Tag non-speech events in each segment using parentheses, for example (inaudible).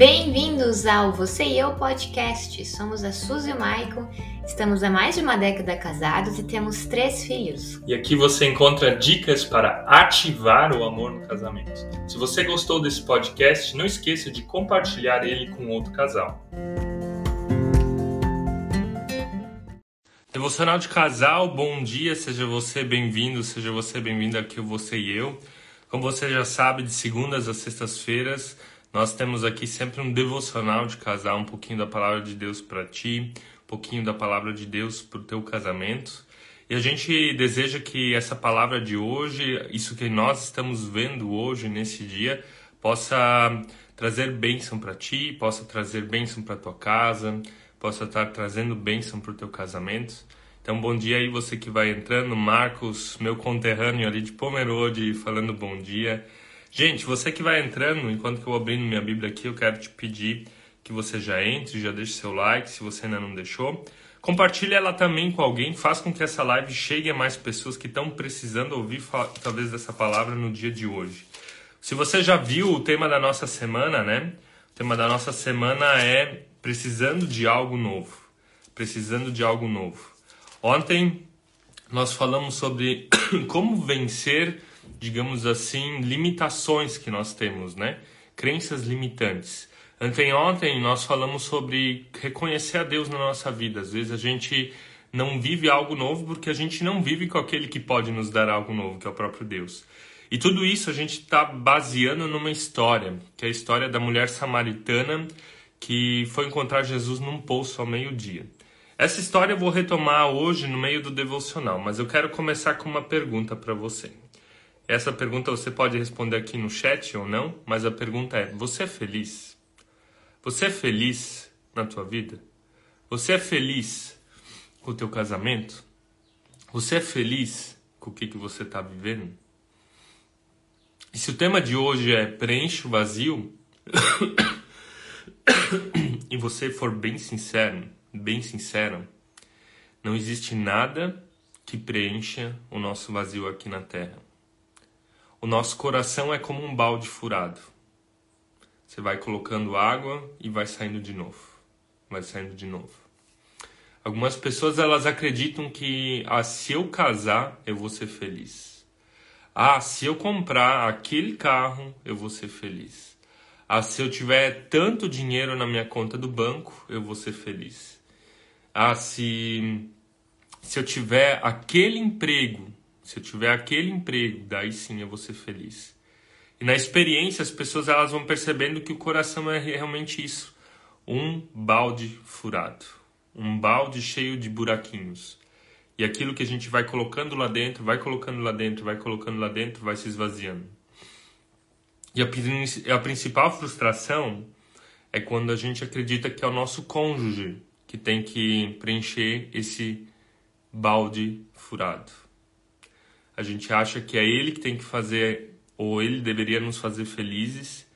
Bem-vindos ao Você e Eu Podcast. Somos a Suzy e o Maicon, estamos há mais de uma década casados e temos três filhos. E aqui você encontra dicas para ativar o amor no casamento. Se você gostou desse podcast, não esqueça de compartilhar ele com outro casal. Devocional de casal, bom dia, seja você bem-vindo, seja você bem-vindo aqui, você e eu. Como você já sabe, de segundas a sextas-feiras nós temos aqui sempre um devocional de casal, um pouquinho da palavra de Deus para ti, um pouquinho da palavra de Deus para o teu casamento. E a gente deseja que essa palavra de hoje, isso que nós estamos vendo hoje, nesse dia, possa trazer bênção para ti, possa trazer bênção para tua casa, possa estar trazendo bênção para o teu casamento. Então, bom dia aí você que vai entrando, Marcos, meu conterrâneo ali de Pomerode, falando bom dia. Gente, você que vai entrando, enquanto que eu abrindo minha Bíblia aqui, eu quero te pedir que você já entre, já deixe seu like, se você ainda não deixou. Compartilhe ela também com alguém, faz com que essa live chegue a mais pessoas que estão precisando ouvir talvez dessa palavra no dia de hoje. Se você já viu o tema da nossa semana, né? O tema da nossa semana é precisando de algo novo. Precisando de algo novo. Ontem nós falamos sobre (coughs) como vencer digamos assim, limitações que nós temos, né? Crenças limitantes. Ontem, ontem nós falamos sobre reconhecer a Deus na nossa vida. Às vezes a gente não vive algo novo porque a gente não vive com aquele que pode nos dar algo novo, que é o próprio Deus. E tudo isso a gente está baseando numa história, que é a história da mulher samaritana que foi encontrar Jesus num poço ao meio-dia. Essa história eu vou retomar hoje no meio do devocional, mas eu quero começar com uma pergunta para você. Essa pergunta você pode responder aqui no chat ou não, mas a pergunta é: você é feliz? Você é feliz na tua vida? Você é feliz com o teu casamento? Você é feliz com o que, que você está vivendo? E se o tema de hoje é preenche o vazio, (coughs) e você for bem sincero, bem sincero, não existe nada que preencha o nosso vazio aqui na Terra. O nosso coração é como um balde furado. Você vai colocando água e vai saindo de novo. Vai saindo de novo. Algumas pessoas elas acreditam que ah, se eu casar, eu vou ser feliz. Ah, se eu comprar aquele carro, eu vou ser feliz. Ah, se eu tiver tanto dinheiro na minha conta do banco, eu vou ser feliz. Ah, se se eu tiver aquele emprego se eu tiver aquele emprego, daí sim eu vou ser feliz. E na experiência as pessoas elas vão percebendo que o coração é realmente isso, um balde furado, um balde cheio de buraquinhos. E aquilo que a gente vai colocando lá dentro, vai colocando lá dentro, vai colocando lá dentro, vai se esvaziando. E a, a principal frustração é quando a gente acredita que é o nosso cônjuge que tem que preencher esse balde furado. A gente acha que é ele que tem que fazer, ou ele deveria nos fazer felizes,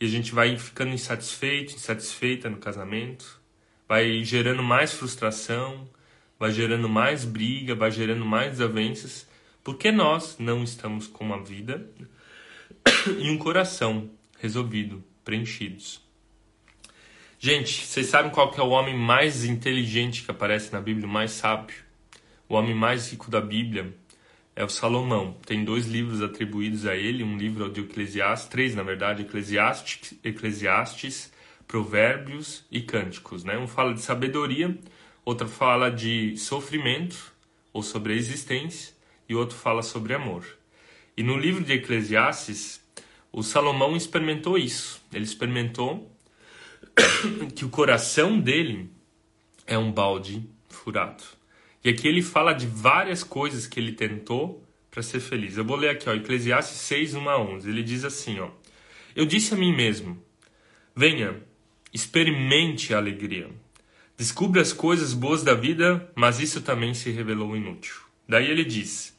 e a gente vai ficando insatisfeito, insatisfeita no casamento, vai gerando mais frustração, vai gerando mais briga, vai gerando mais desavenças, porque nós não estamos com uma vida (coughs) e um coração resolvido, preenchidos. Gente, vocês sabem qual que é o homem mais inteligente que aparece na Bíblia, o mais sábio? O homem mais rico da Bíblia é o Salomão. Tem dois livros atribuídos a ele, um livro de Eclesiastes, três na verdade, Eclesiastes, Eclesiastes Provérbios e Cânticos. Né? Um fala de sabedoria, outro fala de sofrimento, ou sobre a existência, e outro fala sobre amor. E no livro de Eclesiastes, o Salomão experimentou isso. Ele experimentou (coughs) que o coração dele é um balde furado. E aqui ele fala de várias coisas que ele tentou para ser feliz. Eu vou ler aqui, ó, Eclesiastes 6, 1 a 11. Ele diz assim, ó: Eu disse a mim mesmo: Venha, experimente a alegria. Descubra as coisas boas da vida, mas isso também se revelou inútil. Daí ele diz: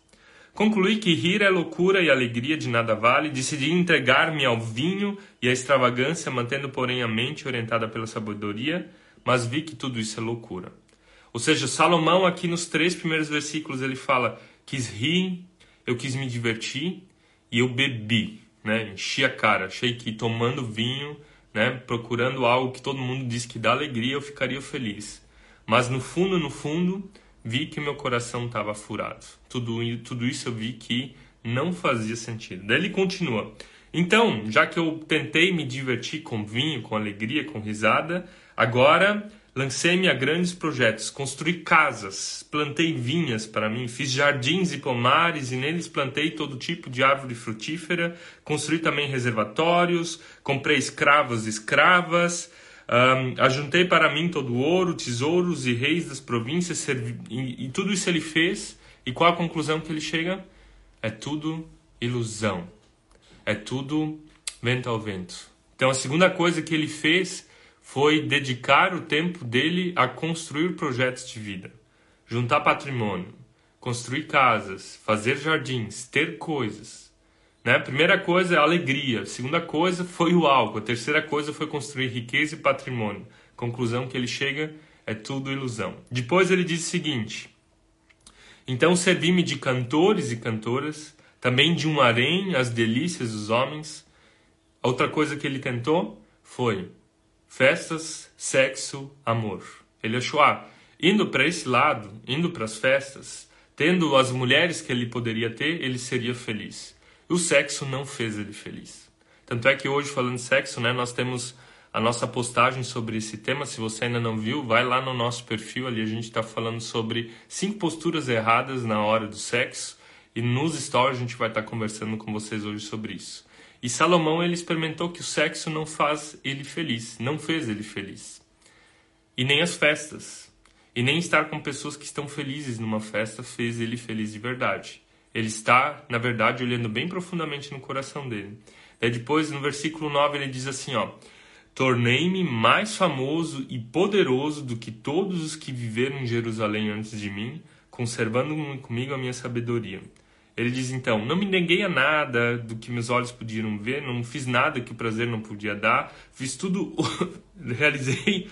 Concluí que rir é loucura e alegria de nada vale, decidi entregar-me ao vinho e à extravagância, mantendo, porém, a mente orientada pela sabedoria, mas vi que tudo isso é loucura. Ou seja, Salomão aqui nos três primeiros versículos ele fala: quis rir, eu quis me divertir e eu bebi, né? Enchi a cara, achei que tomando vinho né, procurando algo que todo mundo diz que dá alegria, eu ficaria feliz. Mas no fundo, no fundo, vi que meu coração estava furado. Tudo, tudo isso eu vi que não fazia sentido. Daí ele continua. Então, já que eu tentei me divertir com vinho, com alegria, com risada, agora lancei-me a grandes projetos. Construí casas, plantei vinhas para mim, fiz jardins e pomares e neles plantei todo tipo de árvore frutífera. Construí também reservatórios, comprei escravos e escravas. Um, ajuntei para mim todo o ouro, tesouros e reis das províncias, servi... e, e tudo isso ele fez. E qual a conclusão que ele chega? É tudo ilusão é tudo vento ao vento. Então a segunda coisa que ele fez foi dedicar o tempo dele a construir projetos de vida, juntar patrimônio, construir casas, fazer jardins, ter coisas. Né? Primeira coisa é alegria, segunda coisa foi o álcool, a terceira coisa foi construir riqueza e patrimônio. Conclusão que ele chega é tudo ilusão. Depois ele diz o seguinte: Então servi-me de cantores e cantoras também de um harém as delícias dos homens. Outra coisa que ele tentou foi festas, sexo, amor. Ele achou, ah, indo para esse lado, indo para as festas, tendo as mulheres que ele poderia ter, ele seria feliz. O sexo não fez ele feliz. Tanto é que hoje, falando de sexo, né, nós temos a nossa postagem sobre esse tema. Se você ainda não viu, vai lá no nosso perfil, ali a gente está falando sobre cinco posturas erradas na hora do sexo. E nos stories a gente vai estar conversando com vocês hoje sobre isso. E Salomão ele experimentou que o sexo não faz ele feliz, não fez ele feliz. E nem as festas. E nem estar com pessoas que estão felizes numa festa fez ele feliz de verdade. Ele está, na verdade, olhando bem profundamente no coração dele. Daí depois, no versículo 9, ele diz assim, ó: Tornei-me mais famoso e poderoso do que todos os que viveram em Jerusalém antes de mim, conservando comigo a minha sabedoria. Ele diz então: Não me neguei a nada do que meus olhos podiam ver, não fiz nada que o prazer não podia dar, fiz tudo, (laughs) realizei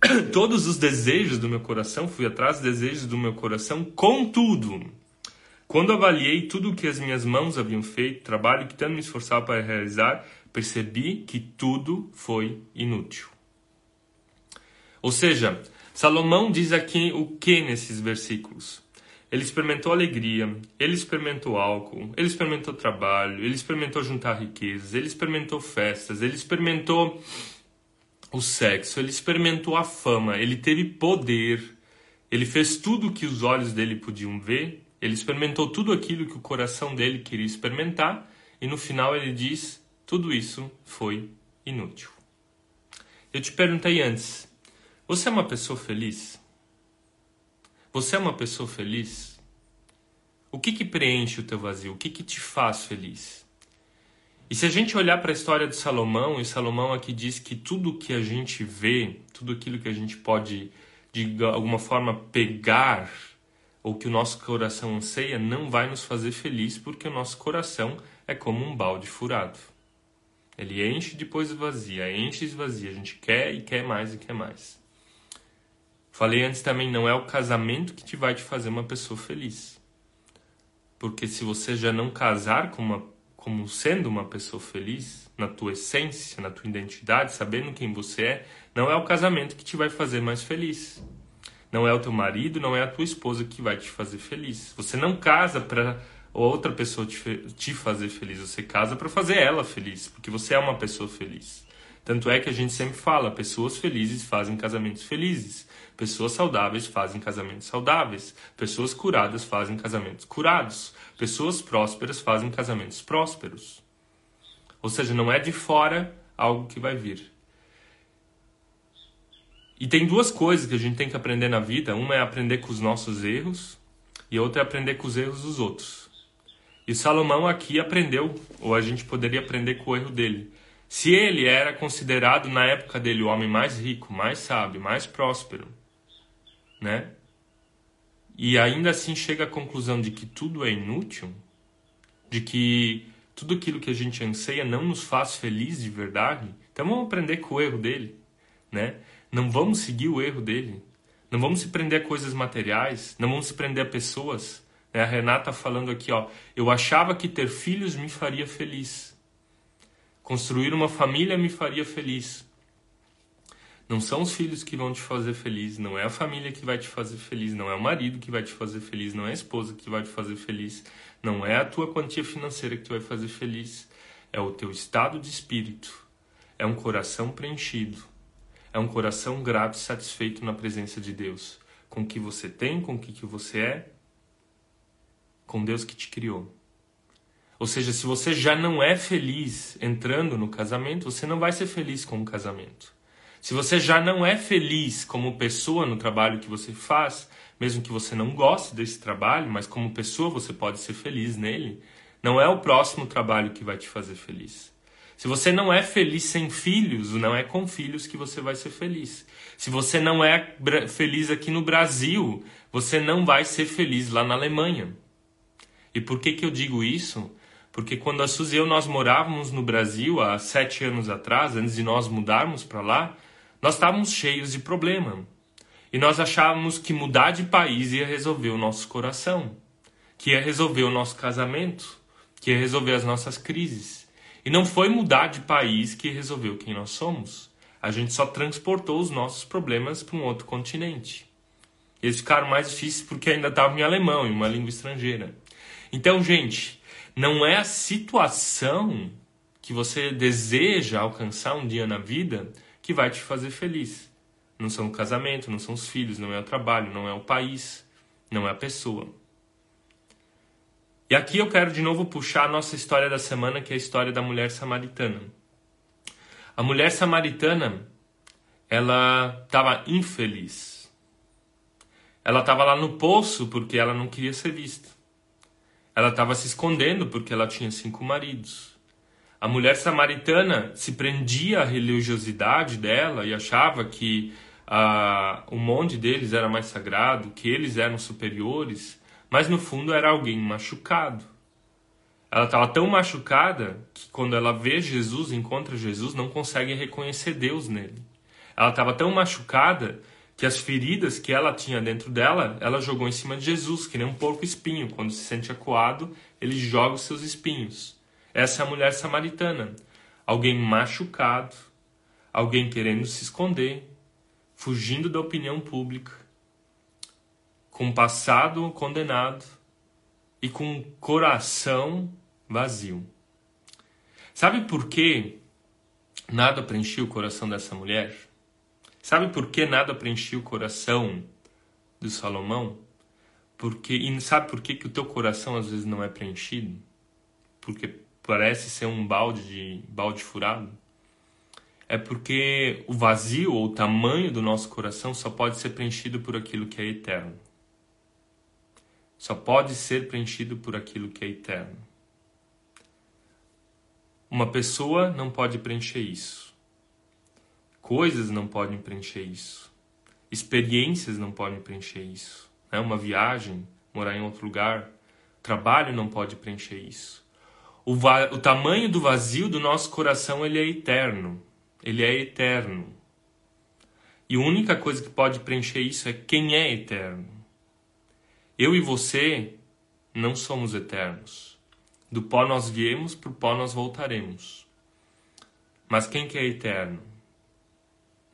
(coughs) todos os desejos do meu coração, fui atrás dos desejos do meu coração, contudo, quando avaliei tudo o que as minhas mãos haviam feito, trabalho que tanto me esforçava para realizar, percebi que tudo foi inútil. Ou seja, Salomão diz aqui o que nesses versículos? Ele experimentou alegria, ele experimentou álcool, ele experimentou trabalho, ele experimentou juntar riquezas, ele experimentou festas, ele experimentou o sexo, ele experimentou a fama, ele teve poder, ele fez tudo o que os olhos dele podiam ver, ele experimentou tudo aquilo que o coração dele queria experimentar e no final ele diz: tudo isso foi inútil. Eu te perguntei antes: você é uma pessoa feliz? Você é uma pessoa feliz? O que que preenche o teu vazio? O que que te faz feliz? E se a gente olhar para a história de Salomão, e Salomão aqui diz que tudo que a gente vê, tudo aquilo que a gente pode de alguma forma pegar ou que o nosso coração anseia, não vai nos fazer feliz, porque o nosso coração é como um balde furado. Ele enche e depois vazia, enche e esvazia. A gente quer e quer mais e quer mais. Falei antes também, não é o casamento que te vai te fazer uma pessoa feliz. Porque se você já não casar com uma, como sendo uma pessoa feliz, na tua essência, na tua identidade, sabendo quem você é, não é o casamento que te vai fazer mais feliz. Não é o teu marido, não é a tua esposa que vai te fazer feliz. Você não casa para outra pessoa te, te fazer feliz, você casa para fazer ela feliz, porque você é uma pessoa feliz. Tanto é que a gente sempre fala, pessoas felizes fazem casamentos felizes. Pessoas saudáveis fazem casamentos saudáveis. Pessoas curadas fazem casamentos curados. Pessoas prósperas fazem casamentos prósperos. Ou seja, não é de fora algo que vai vir. E tem duas coisas que a gente tem que aprender na vida. Uma é aprender com os nossos erros e outra é aprender com os erros dos outros. E Salomão aqui aprendeu, ou a gente poderia aprender com o erro dele. Se ele era considerado na época dele o homem mais rico, mais sábio, mais próspero, né? E ainda assim chega à conclusão de que tudo é inútil, de que tudo aquilo que a gente anseia não nos faz feliz de verdade. Então vamos aprender com o erro dele, né? Não vamos seguir o erro dele. Não vamos se prender a coisas materiais, não vamos se prender a pessoas. Né? A Renata falando aqui, ó, eu achava que ter filhos me faria feliz. Construir uma família me faria feliz. Não são os filhos que vão te fazer feliz, não é a família que vai te fazer feliz, não é o marido que vai te fazer feliz, não é a esposa que vai te fazer feliz, não é a tua quantia financeira que te vai fazer feliz, é o teu estado de espírito, é um coração preenchido, é um coração grato e satisfeito na presença de Deus, com o que você tem, com o que você é, com Deus que te criou. Ou seja, se você já não é feliz entrando no casamento, você não vai ser feliz com o casamento. Se você já não é feliz como pessoa no trabalho que você faz, mesmo que você não goste desse trabalho, mas como pessoa você pode ser feliz nele, não é o próximo trabalho que vai te fazer feliz. Se você não é feliz sem filhos, não é com filhos que você vai ser feliz. Se você não é feliz aqui no Brasil, você não vai ser feliz lá na Alemanha. E por que, que eu digo isso? Porque quando a Suzy e eu nós morávamos no Brasil há sete anos atrás, antes de nós mudarmos para lá, nós estávamos cheios de problema. E nós achávamos que mudar de país ia resolver o nosso coração, que ia resolver o nosso casamento, que ia resolver as nossas crises. E não foi mudar de país que resolveu quem nós somos. A gente só transportou os nossos problemas para um outro continente. Eles ficaram mais difíceis porque ainda estavam em alemão, em uma língua estrangeira. Então, gente, não é a situação que você deseja alcançar um dia na vida que vai te fazer feliz. Não são o casamento, não são os filhos, não é o trabalho, não é o país, não é a pessoa. E aqui eu quero de novo puxar a nossa história da semana, que é a história da mulher samaritana. A mulher samaritana, ela estava infeliz. Ela estava lá no poço porque ela não queria ser vista. Ela estava se escondendo porque ela tinha cinco maridos. A mulher samaritana se prendia à religiosidade dela e achava que ah, o monte deles era mais sagrado, que eles eram superiores, mas no fundo era alguém machucado. Ela estava tão machucada que quando ela vê Jesus, encontra Jesus, não consegue reconhecer Deus nele. Ela estava tão machucada que as feridas que ela tinha dentro dela, ela jogou em cima de Jesus, que nem um porco espinho. Quando se sente acuado, ele joga os seus espinhos. Essa é a mulher samaritana. Alguém machucado, alguém querendo se esconder, fugindo da opinião pública, com passado condenado e com coração vazio. Sabe por que nada preenchia o coração dessa mulher? Sabe por que nada preenchia o coração de Salomão? Porque e sabe por que, que o teu coração às vezes não é preenchido? Porque parece ser um balde de balde furado, é porque o vazio ou o tamanho do nosso coração só pode ser preenchido por aquilo que é eterno. Só pode ser preenchido por aquilo que é eterno. Uma pessoa não pode preencher isso. Coisas não podem preencher isso. Experiências não podem preencher isso. Né? Uma viagem, morar em outro lugar, trabalho não pode preencher isso. O, o tamanho do vazio do nosso coração ele é eterno. Ele é eterno. E a única coisa que pode preencher isso é quem é eterno. Eu e você não somos eternos. Do pó nós viemos, para o pó nós voltaremos. Mas quem que é eterno?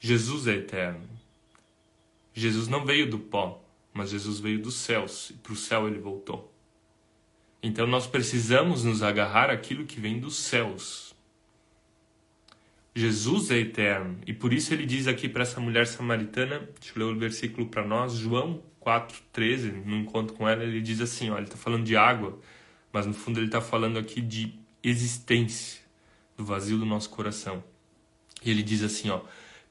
Jesus é eterno. Jesus não veio do pó, mas Jesus veio dos céus e para o céu ele voltou. Então nós precisamos nos agarrar àquilo que vem dos céus. Jesus é eterno e por isso ele diz aqui para essa mulher samaritana, deixa eu ler o versículo para nós, João 4,13, no encontro com ela, ele diz assim: ó, ele está falando de água, mas no fundo ele está falando aqui de existência, do vazio do nosso coração. E ele diz assim: ó,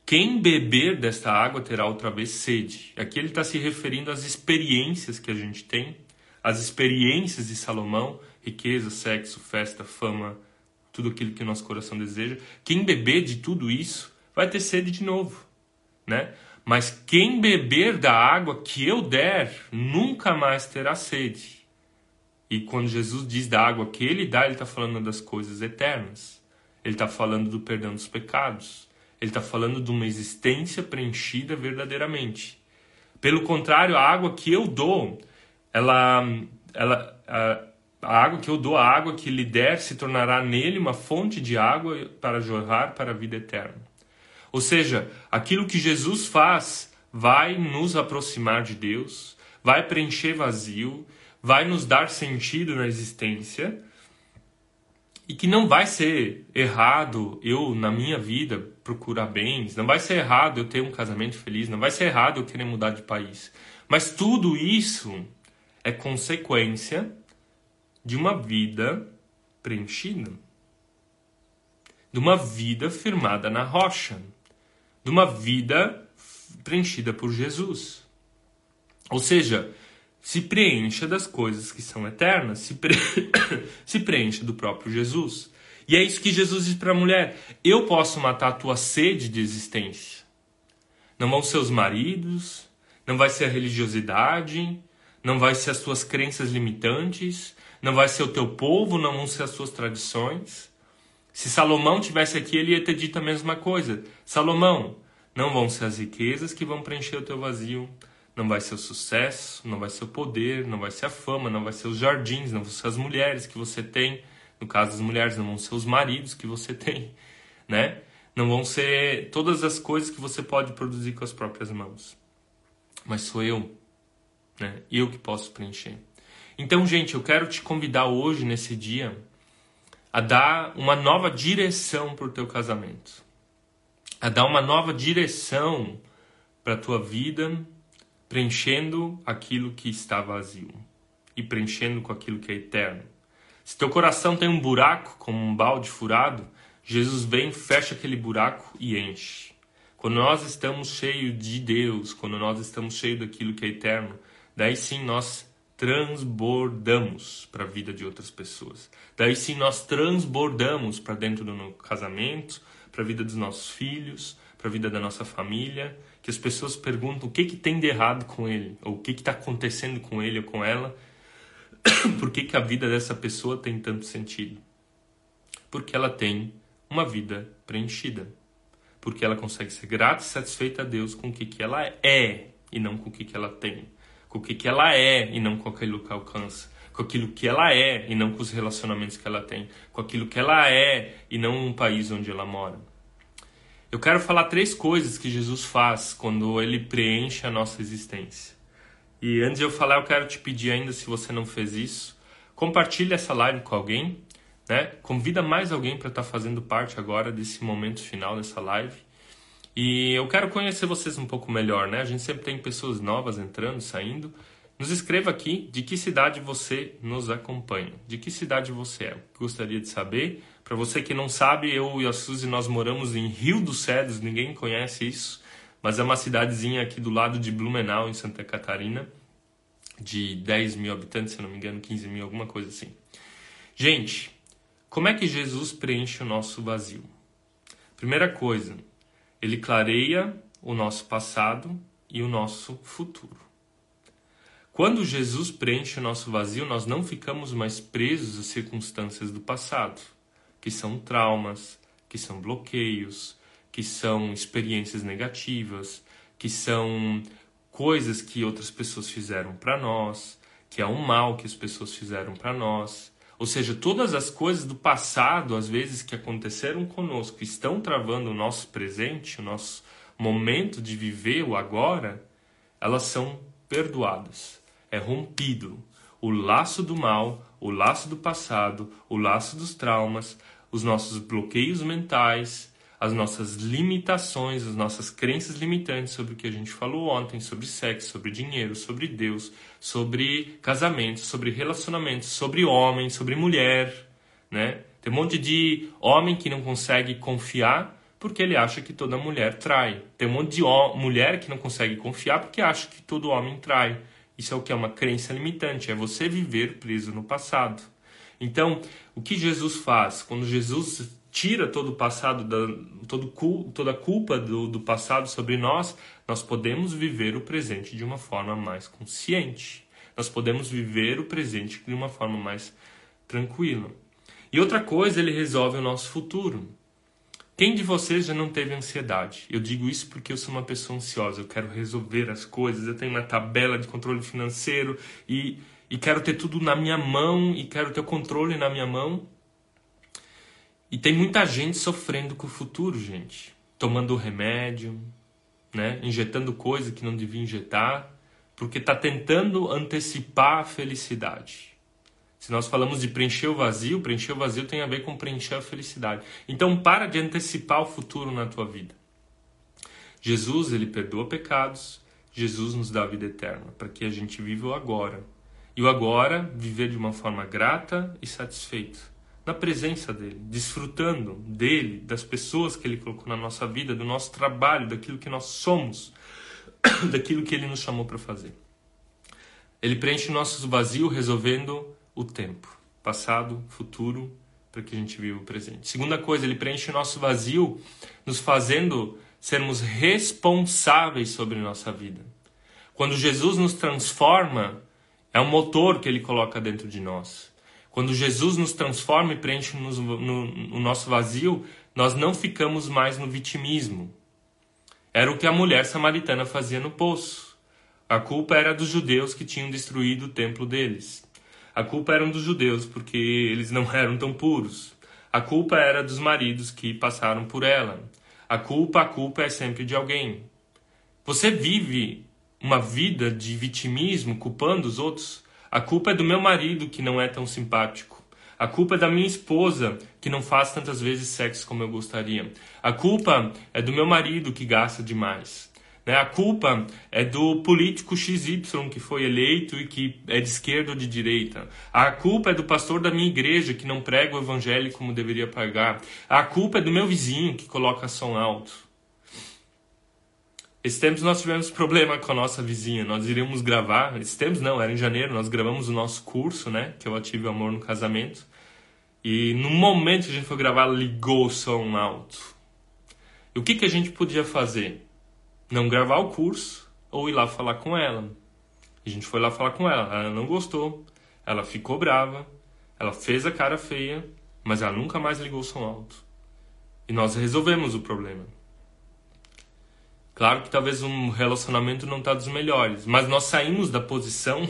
quem beber desta água terá outra vez sede. Aqui ele está se referindo às experiências que a gente tem as experiências de Salomão, riqueza, sexo, festa, fama, tudo aquilo que o nosso coração deseja. Quem beber de tudo isso vai ter sede de novo, né? Mas quem beber da água que eu der, nunca mais terá sede. E quando Jesus diz da água que ele dá, ele está falando das coisas eternas. Ele está falando do perdão dos pecados. Ele está falando de uma existência preenchida verdadeiramente. Pelo contrário, a água que eu dou ela, ela, A água que eu dou, a água que lhe der, se tornará nele uma fonte de água para jorrar para a vida eterna. Ou seja, aquilo que Jesus faz vai nos aproximar de Deus, vai preencher vazio, vai nos dar sentido na existência e que não vai ser errado eu, na minha vida, procurar bens, não vai ser errado eu ter um casamento feliz, não vai ser errado eu querer mudar de país. Mas tudo isso é consequência de uma vida preenchida, de uma vida firmada na rocha, de uma vida preenchida por Jesus. Ou seja, se preencha das coisas que são eternas, se, pre... (coughs) se preencha do próprio Jesus. E é isso que Jesus diz para a mulher: Eu posso matar a tua sede de existência. Não vão ser os maridos, não vai ser a religiosidade, não vai ser as tuas crenças limitantes, não vai ser o teu povo, não vão ser as tuas tradições. Se Salomão tivesse aqui, ele ia ter dito a mesma coisa. Salomão, não vão ser as riquezas que vão preencher o teu vazio, não vai ser o sucesso, não vai ser o poder, não vai ser a fama, não vai ser os jardins, não vão ser as mulheres que você tem. No caso das mulheres, não vão ser os maridos que você tem, né? Não vão ser todas as coisas que você pode produzir com as próprias mãos. Mas sou eu, né? Eu que posso preencher. Então, gente, eu quero te convidar hoje, nesse dia, a dar uma nova direção para o teu casamento. A dar uma nova direção para a tua vida, preenchendo aquilo que está vazio e preenchendo com aquilo que é eterno. Se teu coração tem um buraco, como um balde furado, Jesus vem, fecha aquele buraco e enche. Quando nós estamos cheios de Deus, quando nós estamos cheios daquilo que é eterno, daí sim nós transbordamos para a vida de outras pessoas. Daí sim nós transbordamos para dentro do nosso casamento, para a vida dos nossos filhos, para a vida da nossa família, as pessoas perguntam o que, que tem de errado com ele, ou o que está acontecendo com ele ou com ela, (coughs) por que, que a vida dessa pessoa tem tanto sentido? Porque ela tem uma vida preenchida. Porque ela consegue ser grata e satisfeita a Deus com o que, que ela é e não com o que, que ela tem. Com o que, que ela é e não com aquilo que alcança. Com aquilo que ela é e não com os relacionamentos que ela tem. Com aquilo que ela é e não no país onde ela mora. Eu quero falar três coisas que Jesus faz quando ele preenche a nossa existência. E antes de eu falar, eu quero te pedir ainda, se você não fez isso, compartilhe essa live com alguém, né? Convida mais alguém para estar tá fazendo parte agora desse momento final dessa live. E eu quero conhecer vocês um pouco melhor, né? A gente sempre tem pessoas novas entrando, saindo. Nos escreva aqui de que cidade você nos acompanha, de que cidade você é. Gostaria de saber. Para você que não sabe, eu e a Suzy nós moramos em Rio dos Cedros, ninguém conhece isso, mas é uma cidadezinha aqui do lado de Blumenau, em Santa Catarina, de 10 mil habitantes, se não me engano, 15 mil, alguma coisa assim. Gente, como é que Jesus preenche o nosso vazio? Primeira coisa, ele clareia o nosso passado e o nosso futuro. Quando Jesus preenche o nosso vazio, nós não ficamos mais presos às circunstâncias do passado que são traumas, que são bloqueios, que são experiências negativas, que são coisas que outras pessoas fizeram para nós, que é um mal que as pessoas fizeram para nós. Ou seja, todas as coisas do passado, às vezes que aconteceram conosco, estão travando o nosso presente, o nosso momento de viver o agora, elas são perdoadas. É rompido o laço do mal, o laço do passado, o laço dos traumas, os nossos bloqueios mentais, as nossas limitações, as nossas crenças limitantes sobre o que a gente falou ontem, sobre sexo, sobre dinheiro, sobre Deus, sobre casamento, sobre relacionamentos, sobre homem, sobre mulher, né? Tem um monte de homem que não consegue confiar porque ele acha que toda mulher trai. Tem um monte de mulher que não consegue confiar porque acha que todo homem trai. Isso é o que é uma crença limitante, é você viver preso no passado. Então, o que Jesus faz? Quando Jesus tira todo o passado, todo, toda a culpa do, do passado sobre nós, nós podemos viver o presente de uma forma mais consciente. Nós podemos viver o presente de uma forma mais tranquila. E outra coisa, ele resolve o nosso futuro. Quem de vocês já não teve ansiedade? Eu digo isso porque eu sou uma pessoa ansiosa, eu quero resolver as coisas, eu tenho uma tabela de controle financeiro e e quero ter tudo na minha mão e quero ter o controle na minha mão. E tem muita gente sofrendo com o futuro, gente. Tomando remédio, né? injetando coisa que não devia injetar, porque está tentando antecipar a felicidade. Se nós falamos de preencher o vazio, preencher o vazio tem a ver com preencher a felicidade. Então para de antecipar o futuro na tua vida. Jesus, ele perdoa pecados, Jesus nos dá a vida eterna, para que a gente viva o agora. E o agora, viver de uma forma grata e satisfeita na presença dele, desfrutando dele, das pessoas que ele colocou na nossa vida, do nosso trabalho, daquilo que nós somos, (coughs) daquilo que ele nos chamou para fazer. Ele preenche o nosso vazio resolvendo o tempo, passado, futuro, para que a gente viva o presente. Segunda coisa, ele preenche o nosso vazio nos fazendo sermos responsáveis sobre nossa vida. Quando Jesus nos transforma, é um motor que ele coloca dentro de nós. Quando Jesus nos transforma e preenche no, no, no nosso vazio, nós não ficamos mais no vitimismo. Era o que a mulher samaritana fazia no poço. A culpa era dos judeus que tinham destruído o templo deles. A culpa era dos judeus porque eles não (laughs) eram tão puros. A culpa era dos maridos que passaram por ela. A culpa, a culpa é sempre de alguém. Você vive uma vida de vitimismo, culpando os outros? A culpa é do meu marido que não é tão simpático. A culpa é da minha esposa que não faz tantas vezes sexo como eu gostaria. A culpa é do meu marido que gasta demais. Né? A culpa é do político XY que foi eleito e que é de esquerda ou de direita. A culpa é do pastor da minha igreja que não prega o evangelho como deveria pregar. A culpa é do meu vizinho que coloca som alto. Esses tempos nós tivemos problema com a nossa vizinha. Nós iríamos gravar, esses tempos não, era em janeiro, nós gravamos o nosso curso, né? Que eu ative amor no casamento. E no momento que a gente foi gravar, ligou o som alto. E o que, que a gente podia fazer? Não gravar o curso ou ir lá falar com ela. A gente foi lá falar com ela, ela não gostou, ela ficou brava, ela fez a cara feia, mas ela nunca mais ligou o som alto. E nós resolvemos o problema. Claro que talvez um relacionamento não está dos melhores, mas nós saímos da posição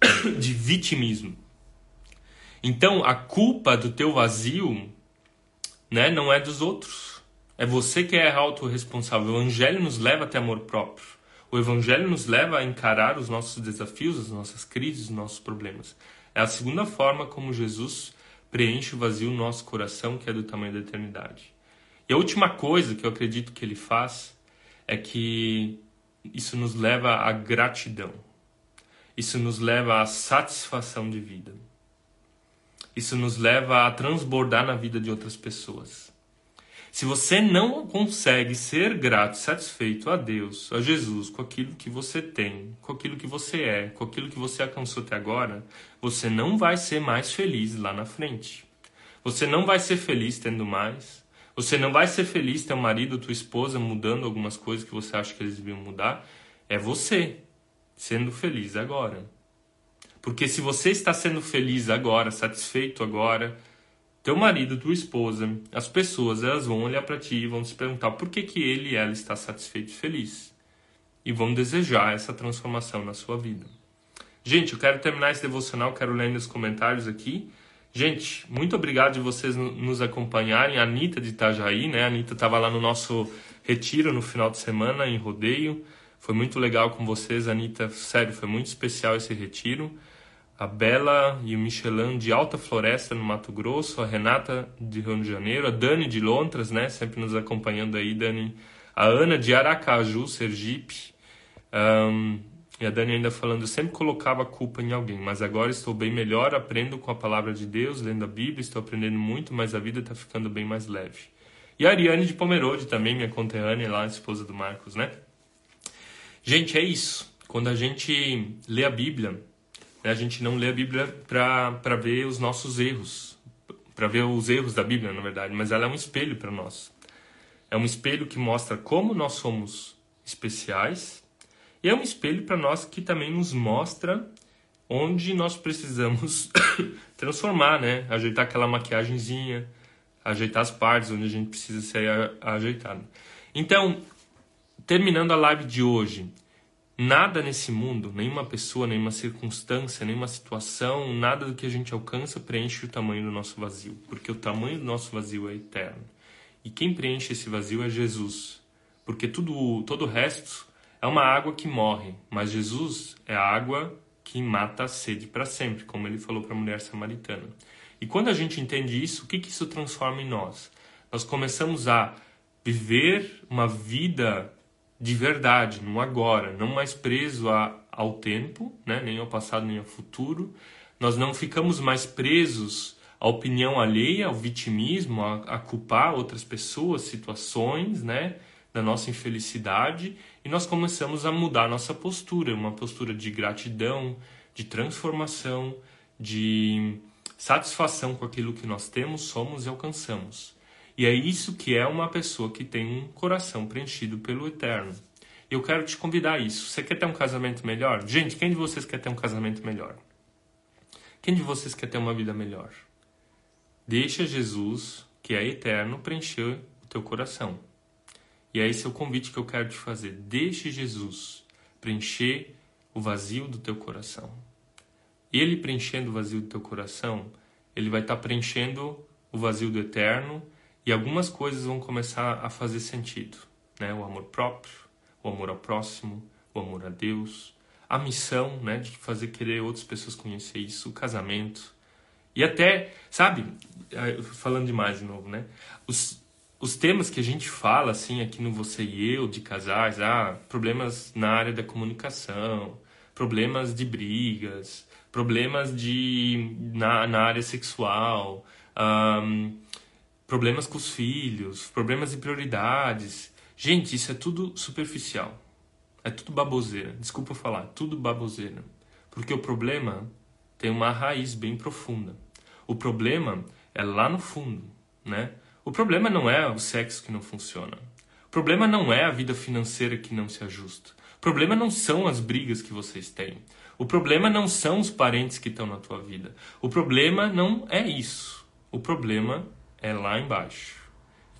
(coughs) de vitimismo. Então, a culpa do teu vazio, né, não é dos outros. É você que é autorresponsável. O evangelho nos leva a ter amor próprio. O evangelho nos leva a encarar os nossos desafios, as nossas crises, os nossos problemas. É a segunda forma como Jesus preenche o vazio no nosso coração, que é do tamanho da eternidade. E a última coisa que eu acredito que ele faz é que isso nos leva à gratidão. Isso nos leva à satisfação de vida. Isso nos leva a transbordar na vida de outras pessoas. Se você não consegue ser grato, satisfeito a Deus, a Jesus, com aquilo que você tem, com aquilo que você é, com aquilo que você alcançou até agora, você não vai ser mais feliz lá na frente. Você não vai ser feliz tendo mais, você não vai ser feliz teu marido, tua esposa mudando algumas coisas que você acha que eles deviam mudar. É você sendo feliz agora. Porque se você está sendo feliz agora, satisfeito agora, teu marido, tua esposa, as pessoas, elas vão olhar para ti e vão se perguntar por que, que ele e ela está satisfeito e feliz. E vão desejar essa transformação na sua vida. Gente, eu quero terminar esse devocional, quero ler nos comentários aqui. Gente, muito obrigado de vocês nos acompanharem. A Anitta de Itajaí, né? A Anitta estava lá no nosso retiro no final de semana, em rodeio. Foi muito legal com vocês, Anitta. Sério, foi muito especial esse retiro. A Bela e o Michelin de Alta Floresta, no Mato Grosso. A Renata de Rio de Janeiro. A Dani de Lontras, né? Sempre nos acompanhando aí, Dani. A Ana de Aracaju, Sergipe. Um, e a Dani ainda falando, eu sempre colocava a culpa em alguém, mas agora estou bem melhor, aprendo com a palavra de Deus, lendo a Bíblia, estou aprendendo muito, mas a vida está ficando bem mais leve. E a Ariane de Pomerode também, minha conterrânea lá, esposa do Marcos, né? Gente, é isso. Quando a gente lê a Bíblia, a gente não lê a Bíblia para ver os nossos erros, para ver os erros da Bíblia, na verdade, mas ela é um espelho para nós. É um espelho que mostra como nós somos especiais e é um espelho para nós que também nos mostra onde nós precisamos (coughs) transformar, né? Ajeitar aquela maquiagemzinha, ajeitar as partes onde a gente precisa ser ajeitado. Então, terminando a live de hoje, Nada nesse mundo, nenhuma pessoa, nenhuma circunstância, nenhuma situação, nada do que a gente alcança preenche o tamanho do nosso vazio, porque o tamanho do nosso vazio é eterno. E quem preenche esse vazio é Jesus, porque tudo, todo o resto é uma água que morre, mas Jesus é a água que mata a sede para sempre, como ele falou para a mulher samaritana. E quando a gente entende isso, o que, que isso transforma em nós? Nós começamos a viver uma vida de verdade, no agora, não mais preso a, ao tempo, né? nem ao passado nem ao futuro. Nós não ficamos mais presos à opinião alheia, ao vitimismo, a, a culpar outras pessoas, situações, né? da nossa infelicidade e nós começamos a mudar nossa postura, uma postura de gratidão, de transformação, de satisfação com aquilo que nós temos, somos e alcançamos. E é isso que é uma pessoa que tem um coração preenchido pelo eterno. Eu quero te convidar a isso. Você quer ter um casamento melhor? Gente, quem de vocês quer ter um casamento melhor? Quem de vocês quer ter uma vida melhor? Deixa Jesus, que é eterno, preencher o teu coração. E é esse é o convite que eu quero te fazer. Deixe Jesus preencher o vazio do teu coração. Ele preenchendo o vazio do teu coração, ele vai estar tá preenchendo o vazio do eterno e algumas coisas vão começar a fazer sentido, né? O amor próprio, o amor ao próximo, o amor a Deus, a missão, né, de fazer querer outras pessoas conhecer isso, o casamento. E até, sabe, falando demais de novo, né? Os, os temas que a gente fala, assim, aqui no Você e Eu, de casais, ah, problemas na área da comunicação, problemas de brigas, problemas de, na, na área sexual, um, problemas com os filhos, problemas de prioridades. Gente, isso é tudo superficial. É tudo baboseira. Desculpa falar, tudo baboseira. Porque o problema tem uma raiz bem profunda. O problema é lá no fundo, né? O problema não é o sexo que não funciona. O problema não é a vida financeira que não se ajusta. O problema não são as brigas que vocês têm. O problema não são os parentes que estão na tua vida. O problema não é isso. O problema é lá embaixo.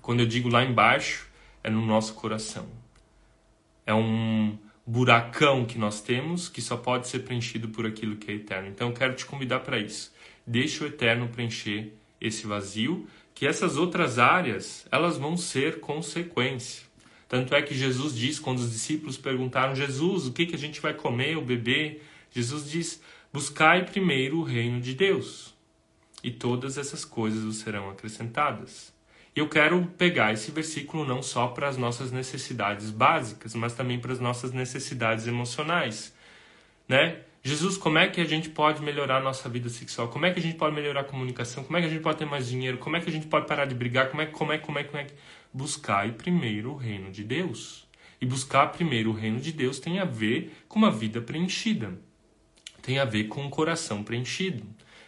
Quando eu digo lá embaixo, é no nosso coração. É um buracão que nós temos que só pode ser preenchido por aquilo que é eterno. Então eu quero te convidar para isso. Deixa o eterno preencher esse vazio, que essas outras áreas, elas vão ser consequência. Tanto é que Jesus diz, quando os discípulos perguntaram, Jesus, o que, que a gente vai comer ou beber? Jesus diz, buscai primeiro o reino de Deus e todas essas coisas vos serão acrescentadas. Eu quero pegar esse versículo não só para as nossas necessidades básicas, mas também para as nossas necessidades emocionais, né? Jesus, como é que a gente pode melhorar a nossa vida sexual? Como é que a gente pode melhorar a comunicação? Como é que a gente pode ter mais dinheiro? Como é que a gente pode parar de brigar? Como é, como é, como é, como é? Buscar primeiro o reino de Deus. E buscar primeiro o reino de Deus tem a ver com uma vida preenchida. Tem a ver com um coração preenchido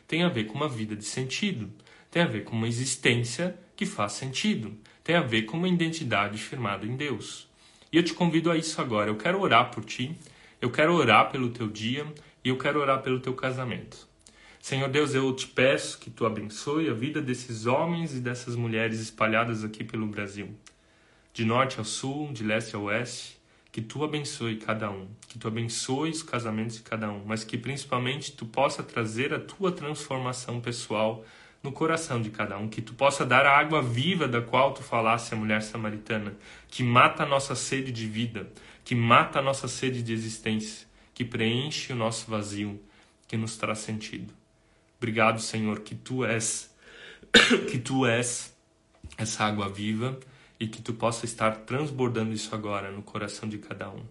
tem a ver com uma vida de sentido, tem a ver com uma existência que faz sentido, tem a ver com uma identidade firmada em Deus. E eu te convido a isso agora. Eu quero orar por ti, eu quero orar pelo teu dia e eu quero orar pelo teu casamento. Senhor Deus, eu te peço que tu abençoe a vida desses homens e dessas mulheres espalhadas aqui pelo Brasil, de norte ao sul, de leste a oeste que tu abençoe cada um, que tu abençoe os casamentos de cada um, mas que principalmente tu possa trazer a tua transformação pessoal no coração de cada um, que tu possa dar a água viva da qual tu falasse a mulher samaritana, que mata a nossa sede de vida, que mata a nossa sede de existência, que preenche o nosso vazio, que nos traz sentido. Obrigado, Senhor, que tu és (coughs) que tu és essa água viva e que tu possa estar transbordando isso agora no coração de cada um.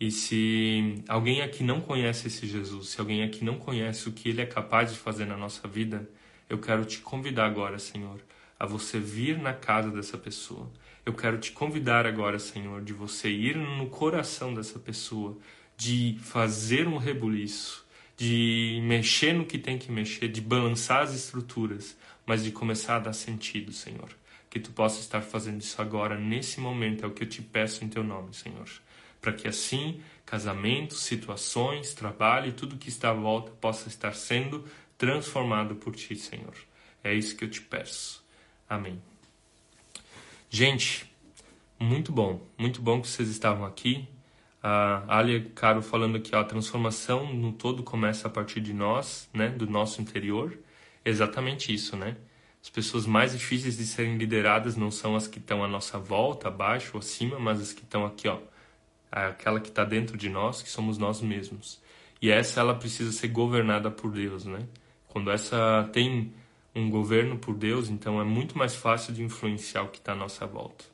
E se alguém aqui não conhece esse Jesus, se alguém aqui não conhece o que ele é capaz de fazer na nossa vida, eu quero te convidar agora, Senhor, a você vir na casa dessa pessoa. Eu quero te convidar agora, Senhor, de você ir no coração dessa pessoa, de fazer um rebuliço, de mexer no que tem que mexer, de balançar as estruturas, mas de começar a dar sentido, Senhor que tu possa estar fazendo isso agora, nesse momento, é o que eu te peço em teu nome, Senhor. Para que assim, casamentos, situações, trabalho e tudo que está à volta possa estar sendo transformado por ti, Senhor. É isso que eu te peço. Amém. Gente, muito bom, muito bom que vocês estavam aqui. A Alia Caro falando ó, a transformação no todo começa a partir de nós, né, do nosso interior. Exatamente isso, né? As pessoas mais difíceis de serem lideradas não são as que estão à nossa volta, abaixo ou acima, mas as que estão aqui, ó. Aquela que está dentro de nós, que somos nós mesmos. E essa ela precisa ser governada por Deus, né? Quando essa tem um governo por Deus, então é muito mais fácil de influenciar o que está à nossa volta.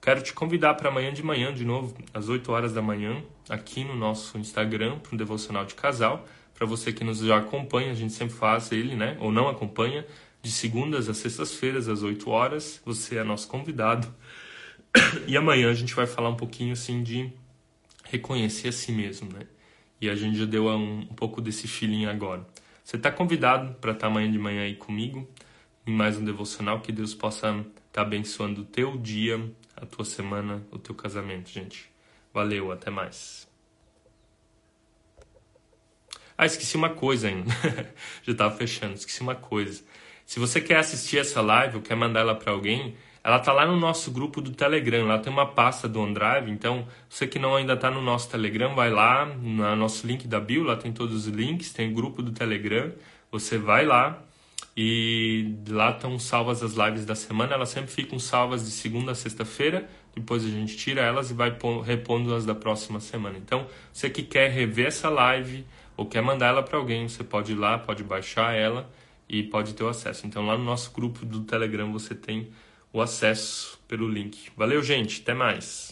Quero te convidar para amanhã de manhã, de novo, às 8 horas da manhã, aqui no nosso Instagram, para um devocional de casal. Para você que nos já acompanha, a gente sempre faz ele, né? Ou não acompanha, de segundas a sextas-feiras, às 8 horas. Você é nosso convidado. (coughs) E amanhã a gente vai falar um pouquinho assim de reconhecer a si mesmo, né? E a gente já deu um, um pouco desse feeling agora. Você está convidado para estar tá amanhã de manhã aí comigo em mais um devocional. Que Deus possa estar tá abençoando o teu dia, a tua semana, o teu casamento, gente. Valeu, até mais. Ah, esqueci uma coisa ainda. (laughs) Já estava fechando, esqueci uma coisa. Se você quer assistir essa live ou quer mandar ela para alguém, ela tá lá no nosso grupo do Telegram. Lá tem uma pasta do OneDrive. Então, você que não ainda está no nosso Telegram, vai lá no nosso link da bio. Lá tem todos os links. Tem o grupo do Telegram. Você vai lá, e lá estão salvas as lives da semana, elas sempre ficam salvas de segunda a sexta-feira, depois a gente tira elas e vai repondo as da próxima semana. Então, você que quer rever essa live ou quer mandar ela para alguém, você pode ir lá, pode baixar ela e pode ter o acesso. Então, lá no nosso grupo do Telegram você tem o acesso pelo link. Valeu, gente, até mais.